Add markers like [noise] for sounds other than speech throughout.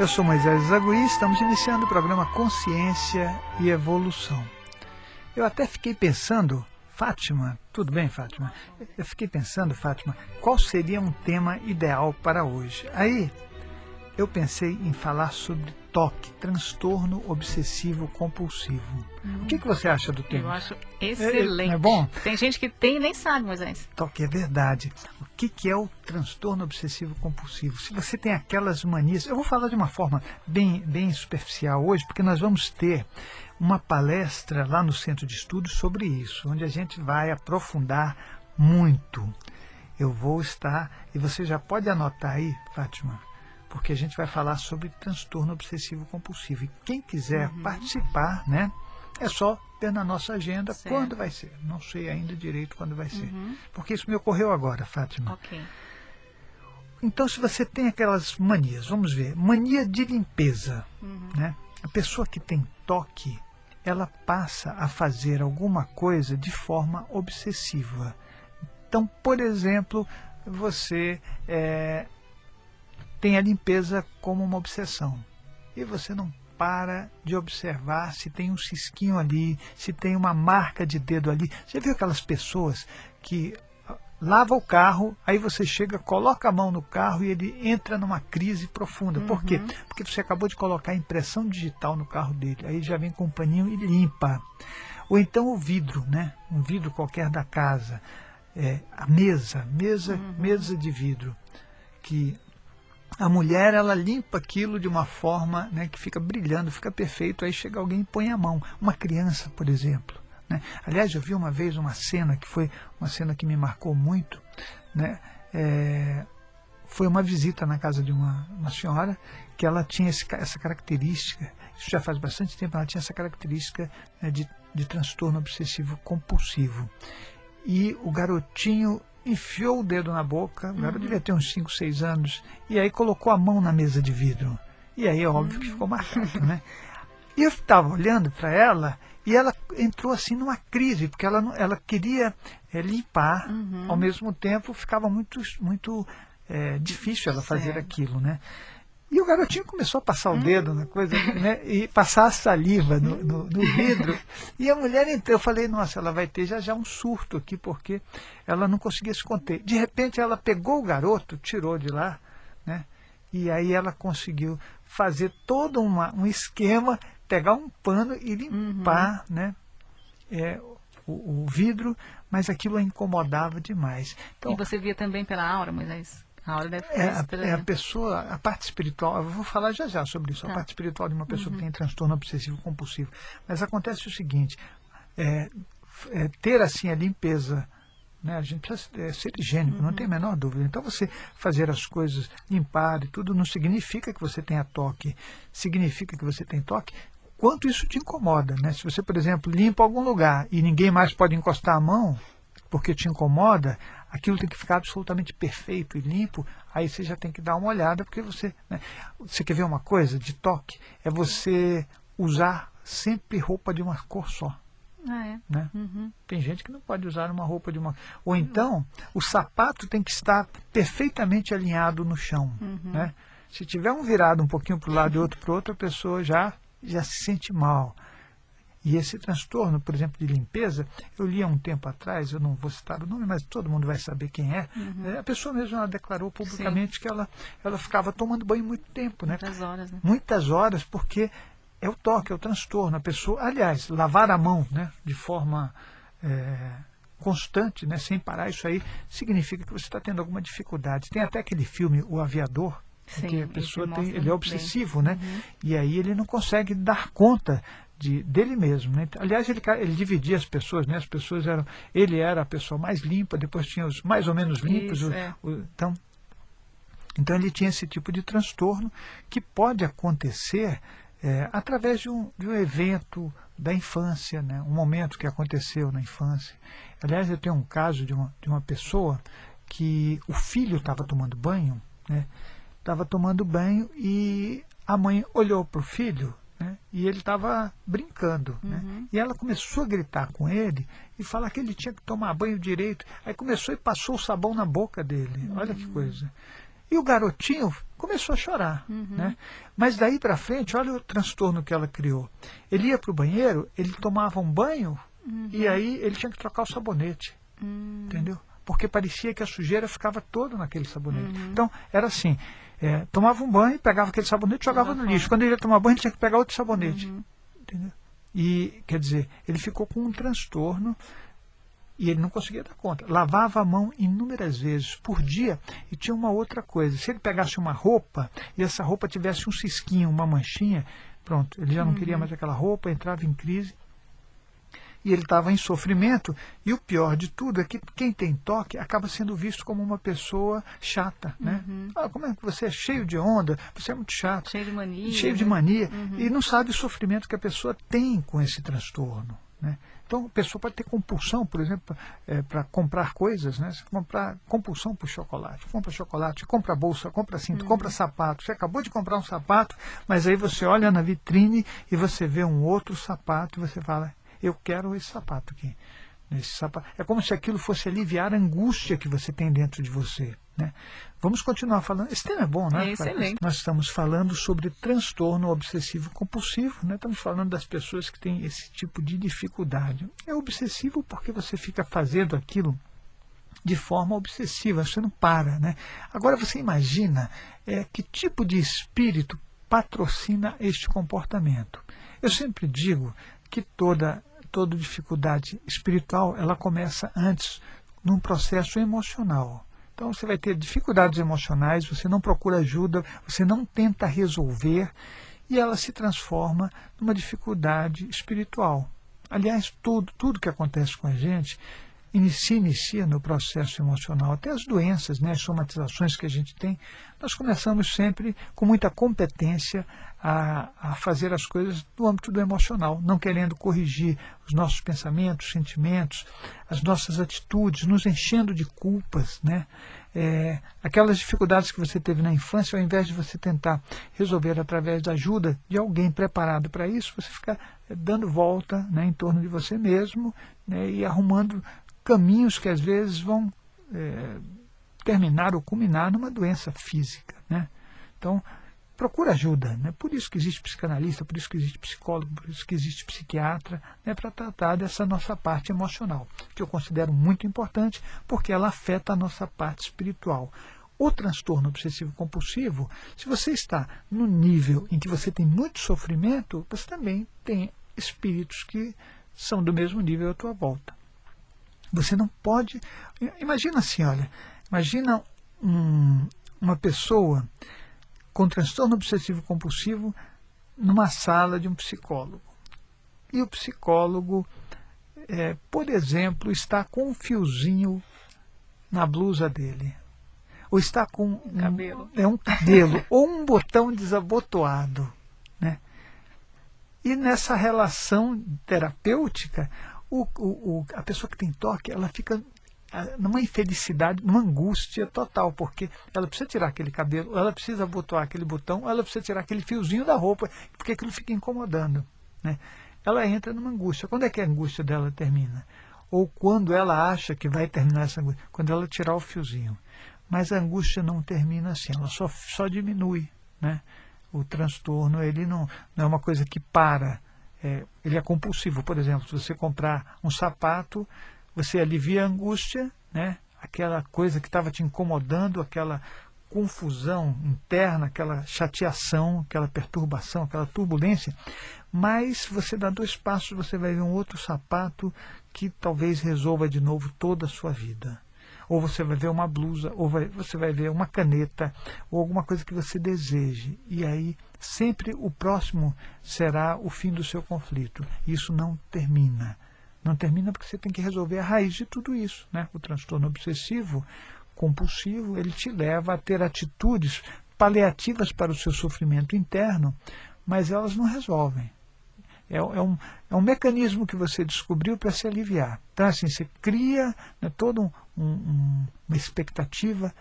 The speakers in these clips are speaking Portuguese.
Eu sou Moisés Zagui, estamos iniciando o programa Consciência e Evolução. Eu até fiquei pensando, Fátima, tudo bem, Fátima? Eu fiquei pensando, Fátima, qual seria um tema ideal para hoje? Aí eu pensei em falar sobre toque, transtorno obsessivo compulsivo. Hum. O que, que você acha do tema? Eu acho excelente. É, é bom? Tem gente que tem e nem sabe, Moisés. Toque, é verdade. O que, que é o transtorno obsessivo compulsivo? Se você tem aquelas manias, eu vou falar de uma forma bem, bem superficial hoje, porque nós vamos ter uma palestra lá no Centro de Estudos sobre isso, onde a gente vai aprofundar muito. Eu vou estar, e você já pode anotar aí, Fátima, porque a gente vai falar sobre transtorno obsessivo compulsivo. E quem quiser uhum. participar, né, é só ter na nossa agenda certo. quando vai ser. Não sei ainda direito quando vai ser. Uhum. Porque isso me ocorreu agora, Fátima. Okay. Então, se você tem aquelas manias, vamos ver, mania de limpeza, uhum. né? A pessoa que tem toque, ela passa a fazer alguma coisa de forma obsessiva. Então, por exemplo, você é, tem a limpeza como uma obsessão. E você não para de observar se tem um cisquinho ali, se tem uma marca de dedo ali. Você viu aquelas pessoas que ah, lava o carro, aí você chega, coloca a mão no carro e ele entra numa crise profunda. Uhum. Por quê? Uhum. Porque você acabou de colocar a impressão digital no carro dele. Aí já vem com um paninho e limpa. Ou então o vidro, né? Um vidro qualquer da casa. É, a mesa, mesa, uhum. mesa de vidro. Que a mulher ela limpa aquilo de uma forma né, que fica brilhando, fica perfeito. Aí chega alguém e põe a mão. Uma criança, por exemplo. Né? Aliás, eu vi uma vez uma cena que foi uma cena que me marcou muito. Né? É, foi uma visita na casa de uma, uma senhora que ela tinha esse, essa característica. Isso já faz bastante tempo. Ela tinha essa característica né, de, de transtorno obsessivo compulsivo. E o garotinho enfiou o dedo na boca, o garoto uhum. devia ter uns 5, 6 anos, e aí colocou a mão na mesa de vidro. E aí é óbvio que ficou marcado, né? E eu estava olhando para ela e ela entrou assim numa crise, porque ela, ela queria é, limpar, uhum. ao mesmo tempo ficava muito, muito é, difícil ela fazer certo. aquilo, né? E o garotinho começou a passar o hum. dedo na coisa, né? E passar a saliva no, no, no, vidro. E a mulher entrou. Eu falei, nossa, ela vai ter já já um surto aqui, porque ela não conseguia se conter. De repente ela pegou o garoto, tirou de lá, né? E aí ela conseguiu fazer todo uma, um esquema, pegar um pano e limpar, uhum. né? É, o, o vidro, mas aquilo a incomodava demais. Então, e você via também pela aura, Moisés? A aura deve é, é a pessoa, a parte espiritual, eu vou falar já já sobre isso, tá. a parte espiritual de uma pessoa uhum. que tem transtorno obsessivo compulsivo. Mas acontece o seguinte, é, é, ter assim a limpeza né? A gente precisa é, ser higiênico, uhum. não tem a menor dúvida. Então, você fazer as coisas, limpar e tudo, não significa que você tenha toque. Significa que você tem toque quanto isso te incomoda. Né? Se você, por exemplo, limpa algum lugar e ninguém mais pode encostar a mão porque te incomoda, aquilo tem que ficar absolutamente perfeito e limpo, aí você já tem que dar uma olhada, porque você. Né, você quer ver uma coisa de toque? É você usar sempre roupa de uma cor só. Ah, é? né? Uhum. Tem gente que não pode usar uma roupa de uma. Ou então, o sapato tem que estar perfeitamente alinhado no chão. Uhum. Né? Se tiver um virado um pouquinho para o lado e outro para o outro, a pessoa já, já se sente mal. E esse transtorno, por exemplo, de limpeza, eu li há um tempo atrás, eu não vou citar o nome, mas todo mundo vai saber quem é. Uhum. é a pessoa mesmo ela declarou publicamente Sim. que ela, ela ficava tomando banho muito tempo, né? Muitas horas, né? Muitas horas, porque é o toque, é o transtorno. A pessoa, aliás, lavar a mão né, de forma é, constante, né, sem parar, isso aí significa que você está tendo alguma dificuldade. Tem até aquele filme, O Aviador, Sim, que a pessoa tem, ele é obsessivo, bem. né? Uhum. E aí ele não consegue dar conta de, dele mesmo. Né? Aliás, ele, ele dividia as pessoas, né? As pessoas eram. Ele era a pessoa mais limpa, depois tinha os mais ou menos limpos. Isso, o, é. o, então, então ele tinha esse tipo de transtorno que pode acontecer é, através de um, de um evento da infância, né? um momento que aconteceu na infância. Aliás, eu tenho um caso de uma, de uma pessoa que o filho estava tomando banho, estava né? tomando banho e a mãe olhou para o filho né? E ele estava brincando. Né? Uhum. Né? E ela começou a gritar com ele e falar que ele tinha que tomar banho direito. Aí começou e passou o sabão na boca dele. Uhum. Olha que coisa. E o garotinho começou a chorar. Uhum. Né? Mas daí para frente, olha o transtorno que ela criou. Ele ia para o banheiro, ele tomava um banho uhum. e aí ele tinha que trocar o sabonete. Uhum. Entendeu? Porque parecia que a sujeira ficava toda naquele sabonete. Uhum. Então, era assim: é, tomava um banho, pegava aquele sabonete e jogava no lixo. Quando ele ia tomar banho, ele tinha que pegar outro sabonete. Uhum. Entendeu? E, quer dizer, ele ficou com um transtorno e ele não conseguia dar conta. Lavava a mão inúmeras vezes por dia e tinha uma outra coisa. Se ele pegasse uma roupa e essa roupa tivesse um cisquinho, uma manchinha, pronto, ele já não uhum. queria mais aquela roupa, entrava em crise. E ele estava em sofrimento. E o pior de tudo é que quem tem toque acaba sendo visto como uma pessoa chata. Né? Uhum. Ah, como é que você é cheio de onda, você é muito chato. Cheio de mania. Cheio de né? mania. Uhum. E não sabe o sofrimento que a pessoa tem com esse transtorno. Né? Então, a pessoa pode ter compulsão, por exemplo, é, para comprar coisas, né? Você comprar compulsão por chocolate. Compra chocolate, compra bolsa, compra cinto, uhum. compra sapato. Você acabou de comprar um sapato, mas aí você olha na vitrine e você vê um outro sapato e você fala, eu quero esse sapato aqui. Esse sapato. É como se aquilo fosse aliviar a angústia que você tem dentro de você. Né? Vamos continuar falando. Esse tema é bom, né? É excelente. Nós estamos falando sobre transtorno obsessivo compulsivo. Né? Estamos falando das pessoas que têm esse tipo de dificuldade. É obsessivo porque você fica fazendo aquilo de forma obsessiva, você não para. Né? Agora você imagina é, que tipo de espírito patrocina este comportamento. Eu sempre digo que toda, toda dificuldade espiritual ela começa antes num processo emocional. Então você vai ter dificuldades emocionais, você não procura ajuda, você não tenta resolver e ela se transforma numa dificuldade espiritual. Aliás, tudo, tudo que acontece com a gente inicia, inicia no processo emocional. Até as doenças, né, as somatizações que a gente tem, nós começamos sempre com muita competência a, a fazer as coisas no âmbito do emocional, não querendo corrigir os nossos pensamentos, sentimentos, as nossas atitudes, nos enchendo de culpas, né? É, aquelas dificuldades que você teve na infância, ao invés de você tentar resolver através da ajuda de alguém preparado para isso, você fica é, dando volta né, em torno de você mesmo né, e arrumando caminhos que às vezes vão é, terminar ou culminar numa doença física. Né? Então, procura ajuda. Né? Por isso que existe psicanalista, por isso que existe psicólogo, por isso que existe psiquiatra, né? para tratar dessa nossa parte emocional, que eu considero muito importante, porque ela afeta a nossa parte espiritual. O transtorno obsessivo compulsivo, se você está no nível em que você tem muito sofrimento, você também tem espíritos que são do mesmo nível à tua volta. Você não pode. Imagina assim, olha, imagina um, uma pessoa com transtorno obsessivo compulsivo numa sala de um psicólogo. E o psicólogo, é, por exemplo, está com um fiozinho na blusa dele. Ou está com um cabelo, é um cabelo [laughs] ou um botão desabotoado. Né? E nessa relação terapêutica, o, o, a pessoa que tem toque, ela fica numa infelicidade, numa angústia total, porque ela precisa tirar aquele cabelo, ela precisa botar aquele botão, ela precisa tirar aquele fiozinho da roupa, porque aquilo fica incomodando. Né? Ela entra numa angústia. Quando é que a angústia dela termina? Ou quando ela acha que vai terminar essa angústia? Quando ela tirar o fiozinho. Mas a angústia não termina assim, ela só, só diminui. Né? O transtorno ele não, não é uma coisa que para. É, ele é compulsivo. Por exemplo, se você comprar um sapato, você alivia a angústia, né? aquela coisa que estava te incomodando, aquela confusão interna, aquela chateação, aquela perturbação, aquela turbulência, mas você dá dois passos, você vai ver um outro sapato que talvez resolva de novo toda a sua vida. Ou você vai ver uma blusa, ou vai, você vai ver uma caneta, ou alguma coisa que você deseje. E aí sempre o próximo será o fim do seu conflito. Isso não termina. Não termina porque você tem que resolver a raiz de tudo isso. Né? O transtorno obsessivo compulsivo ele te leva a ter atitudes paliativas para o seu sofrimento interno, mas elas não resolvem. É, é, um, é um mecanismo que você descobriu para se aliviar. Então, assim, você cria né, toda um, um, uma expectativa,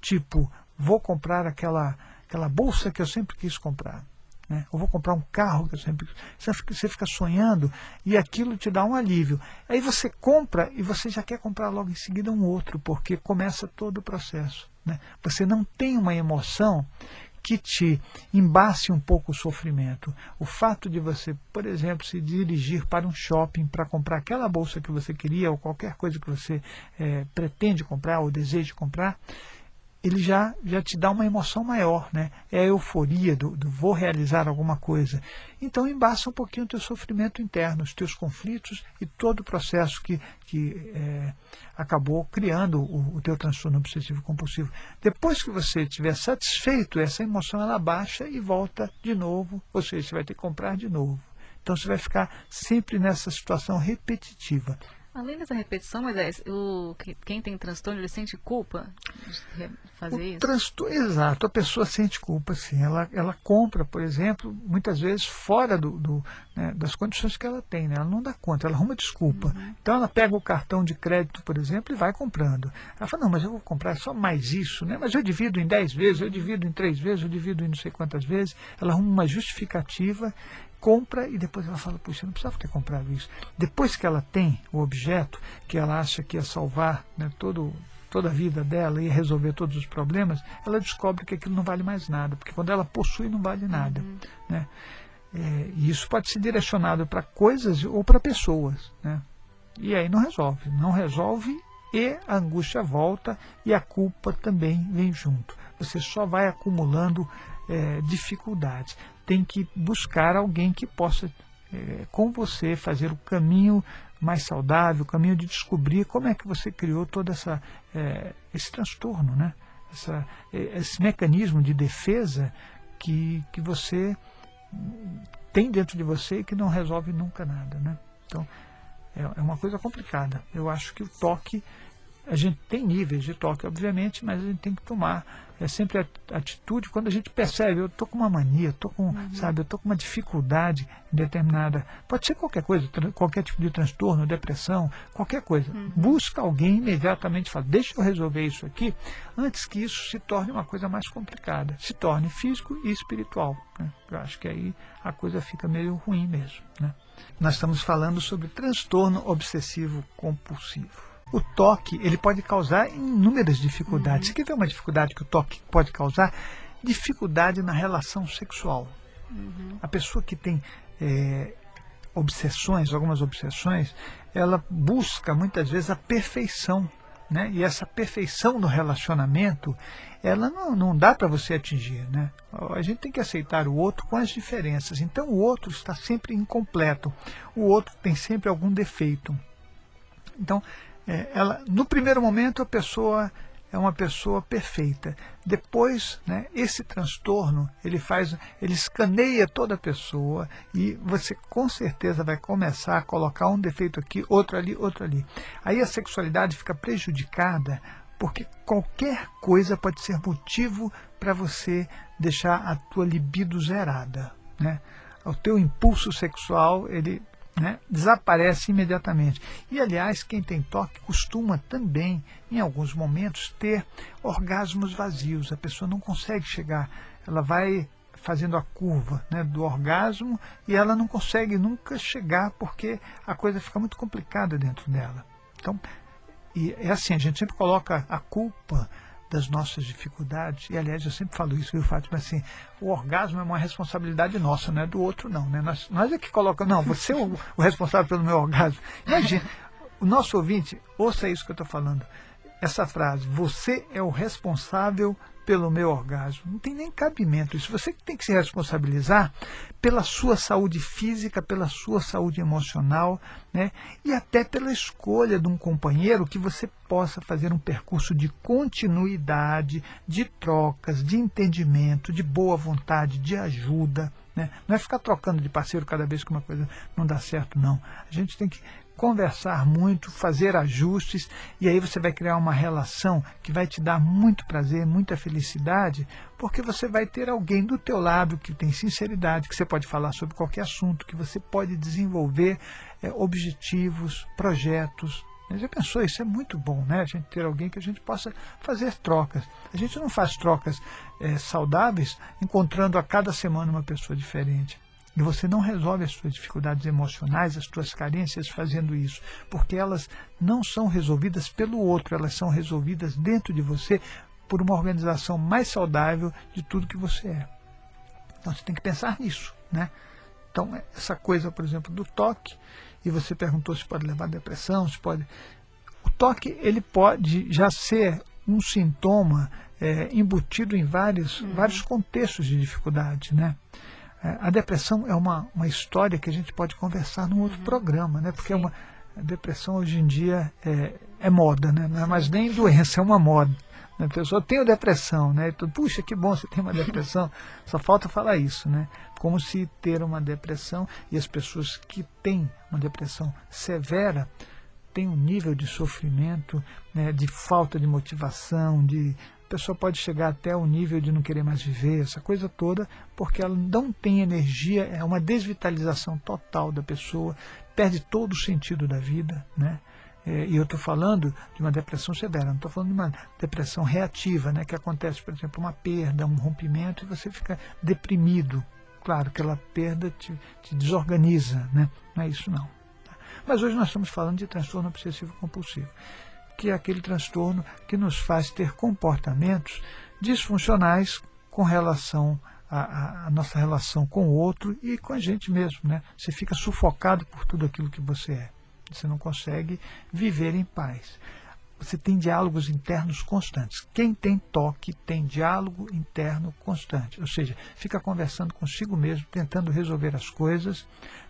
tipo, vou comprar aquela, aquela bolsa que eu sempre quis comprar. Né? Eu vou comprar um carro. Você fica sonhando e aquilo te dá um alívio. Aí você compra e você já quer comprar logo em seguida um outro, porque começa todo o processo. Né? Você não tem uma emoção que te embace um pouco o sofrimento. O fato de você, por exemplo, se dirigir para um shopping para comprar aquela bolsa que você queria ou qualquer coisa que você é, pretende comprar ou deseja comprar, ele já, já te dá uma emoção maior, né? É a euforia do, do vou realizar alguma coisa. Então embaça um pouquinho o teu sofrimento interno, os teus conflitos e todo o processo que, que é, acabou criando o, o teu transtorno obsessivo compulsivo. Depois que você estiver satisfeito, essa emoção ela baixa e volta de novo, ou seja, você vai ter que comprar de novo. Então você vai ficar sempre nessa situação repetitiva. Além dessa repetição, mas é, o, quem tem transtorno, ele sente culpa de fazer o isso? Transtorno, exato, a pessoa sente culpa, sim. Ela, ela compra, por exemplo, muitas vezes fora do, do né, das condições que ela tem, né? ela não dá conta, ela arruma desculpa. Uhum. Então ela pega o cartão de crédito, por exemplo, e vai comprando. Ela fala, não, mas eu vou comprar só mais isso, né? mas eu divido em 10 vezes, eu divido em 3 vezes, eu divido em não sei quantas vezes. Ela arruma uma justificativa compra e depois ela fala, puxa, eu não precisava ter comprado isso. Depois que ela tem o objeto, que ela acha que ia salvar né, todo, toda a vida dela, ia resolver todos os problemas, ela descobre que aquilo não vale mais nada, porque quando ela possui não vale nada. Uhum. Né? É, e isso pode ser direcionado para coisas ou para pessoas. Né? E aí não resolve. Não resolve e a angústia volta e a culpa também vem junto. Você só vai acumulando é, dificuldades tem que buscar alguém que possa, é, com você, fazer o caminho mais saudável, o caminho de descobrir como é que você criou todo essa, é, esse transtorno, né? Essa, é, esse mecanismo de defesa que, que você tem dentro de você e que não resolve nunca nada. Né? Então, é, é uma coisa complicada. Eu acho que o toque a gente tem níveis de toque, obviamente, mas a gente tem que tomar é sempre a atitude quando a gente percebe, eu estou com uma mania, estou com, uhum. sabe, eu estou com uma dificuldade determinada. Pode ser qualquer coisa, qualquer tipo de transtorno, depressão, qualquer coisa. Uhum. Busca alguém imediatamente fala, deixa eu resolver isso aqui, antes que isso se torne uma coisa mais complicada, se torne físico e espiritual. Né? Eu acho que aí a coisa fica meio ruim mesmo. Né? Nós estamos falando sobre transtorno obsessivo compulsivo o toque ele pode causar inúmeras dificuldades. Uhum. Você quer ver uma dificuldade que o toque pode causar? Dificuldade na relação sexual. Uhum. A pessoa que tem é, obsessões, algumas obsessões, ela busca muitas vezes a perfeição. Né? E essa perfeição no relacionamento, ela não, não dá para você atingir. Né? A gente tem que aceitar o outro com as diferenças. Então o outro está sempre incompleto. O outro tem sempre algum defeito. Então, é, ela, no primeiro momento a pessoa é uma pessoa perfeita. Depois, né, esse transtorno ele faz, ele escaneia toda a pessoa e você com certeza vai começar a colocar um defeito aqui, outro ali, outro ali. Aí a sexualidade fica prejudicada porque qualquer coisa pode ser motivo para você deixar a tua libido zerada, né? O teu impulso sexual ele né, desaparece imediatamente. E, aliás, quem tem toque costuma também, em alguns momentos, ter orgasmos vazios. A pessoa não consegue chegar, ela vai fazendo a curva né, do orgasmo e ela não consegue nunca chegar porque a coisa fica muito complicada dentro dela. Então, e é assim, a gente sempre coloca a culpa das nossas dificuldades, e aliás eu sempre falo isso, viu, Fátima, assim, o orgasmo é uma responsabilidade nossa, não é do outro não, né? Nós, nós é que colocamos, não, você é o, o responsável pelo meu orgasmo. Imagina, o nosso ouvinte, ouça isso que eu estou falando, essa frase, você é o responsável pelo meu orgasmo. Não tem nem cabimento isso. Você tem que se responsabilizar pela sua saúde física, pela sua saúde emocional, né? e até pela escolha de um companheiro que você possa fazer um percurso de continuidade, de trocas, de entendimento, de boa vontade, de ajuda. Né? Não é ficar trocando de parceiro cada vez que uma coisa não dá certo, não. A gente tem que conversar muito, fazer ajustes, e aí você vai criar uma relação que vai te dar muito prazer, muita felicidade, porque você vai ter alguém do teu lado que tem sinceridade, que você pode falar sobre qualquer assunto, que você pode desenvolver é, objetivos, projetos, Já pensou, isso é muito bom, né? A gente ter alguém que a gente possa fazer trocas. A gente não faz trocas é, saudáveis encontrando a cada semana uma pessoa diferente. E você não resolve as suas dificuldades emocionais, as suas carências fazendo isso, porque elas não são resolvidas pelo outro, elas são resolvidas dentro de você por uma organização mais saudável de tudo que você é. Então você tem que pensar nisso, né? Então essa coisa, por exemplo, do toque, e você perguntou se pode levar a depressão, se pode. O toque ele pode já ser um sintoma é, embutido em vários, uhum. vários contextos de dificuldade, né? É, a depressão é uma, uma história que a gente pode conversar num outro uhum. programa, né? Porque é uma, a depressão hoje em dia é, é moda, né? não é mais nem doença, é uma moda. A pessoa tem depressão, né? Então, Puxa, que bom você tem uma depressão. [laughs] Só falta falar isso, né? Como se ter uma depressão e as pessoas que têm uma depressão severa têm um nível de sofrimento, né, de falta de motivação, de pessoa pode chegar até o nível de não querer mais viver, essa coisa toda, porque ela não tem energia, é uma desvitalização total da pessoa, perde todo o sentido da vida, né? É, e eu estou falando de uma depressão severa, não estou falando de uma depressão reativa, né, que acontece, por exemplo, uma perda, um rompimento e você fica deprimido. Claro, aquela perda te, te desorganiza, né? não é isso não. Mas hoje nós estamos falando de transtorno obsessivo compulsivo, que é aquele transtorno que nos faz ter comportamentos disfuncionais com relação à, nossa relação com o outro e com a gente mesmo. Né? Você fica sufocado por tudo aquilo que você é. Você não consegue viver em paz. Você tem diálogos internos constantes. Quem tem toque tem diálogo interno constante. Ou seja, fica conversando consigo mesmo, tentando resolver as coisas.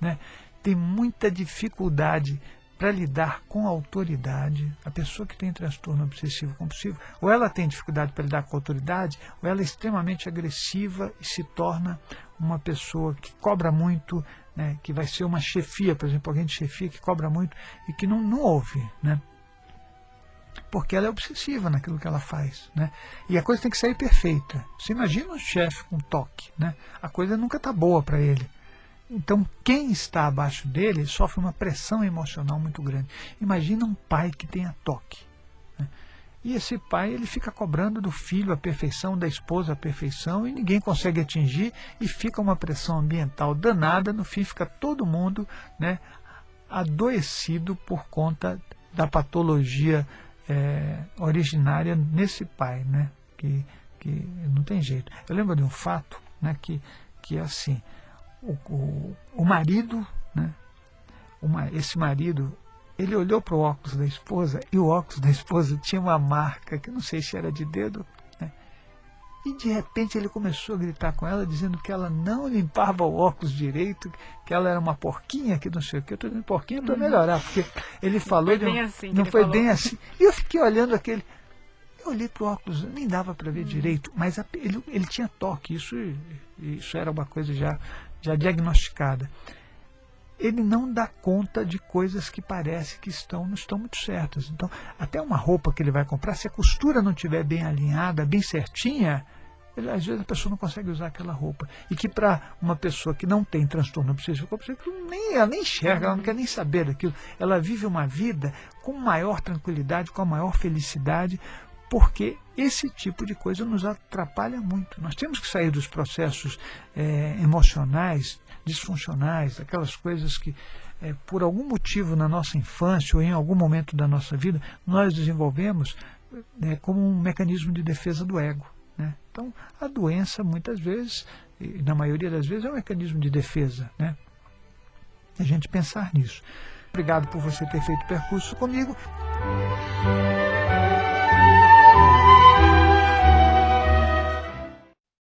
Né? Tem muita dificuldade para lidar com autoridade. A pessoa que tem transtorno obsessivo compulsivo, ou ela tem dificuldade para lidar com autoridade, ou ela é extremamente agressiva e se torna uma pessoa que cobra muito, né, que vai ser uma chefia, por exemplo, alguém de chefia que cobra muito e que não, não ouve, né? Porque ela é obsessiva naquilo que ela faz, né? E a coisa tem que sair perfeita. Você imagina um chefe com toque, né? A coisa nunca está boa para ele. Então, quem está abaixo dele sofre uma pressão emocional muito grande. Imagina um pai que tenha toque. Né? E esse pai ele fica cobrando do filho a perfeição, da esposa a perfeição, e ninguém consegue atingir, e fica uma pressão ambiental danada. No fim, fica todo mundo né, adoecido por conta da patologia é, originária nesse pai, né, que, que não tem jeito. Eu lembro de um fato né, que, que é assim: o, o, o marido, né, uma, esse marido ele olhou para o óculos da esposa e o óculos da esposa tinha uma marca que não sei se era de dedo. Né? E de repente ele começou a gritar com ela, dizendo que ela não limpava o óculos direito, que ela era uma porquinha, que não sei o que. Eu estou dizendo porquinha para uhum. melhorar, porque ele falou. Não foi bem assim. Não foi falou. bem assim. E eu fiquei olhando aquele. Eu olhei para o óculos, nem dava para ver uhum. direito, mas a, ele, ele tinha toque, isso, isso era uma coisa já, já diagnosticada ele não dá conta de coisas que parece que estão não estão muito certas. Então, até uma roupa que ele vai comprar, se a costura não estiver bem alinhada, bem certinha, ele, às vezes a pessoa não consegue usar aquela roupa. E que para uma pessoa que não tem transtorno obsessivo compulsivo, nem, ela nem enxerga, ela não quer nem saber daquilo. Ela vive uma vida com maior tranquilidade, com a maior felicidade, porque esse tipo de coisa nos atrapalha muito. Nós temos que sair dos processos é, emocionais disfuncionais, aquelas coisas que, é, por algum motivo na nossa infância ou em algum momento da nossa vida, nós desenvolvemos né, como um mecanismo de defesa do ego. Né? Então, a doença, muitas vezes, e na maioria das vezes, é um mecanismo de defesa. Né? A gente pensar nisso. Obrigado por você ter feito o percurso comigo.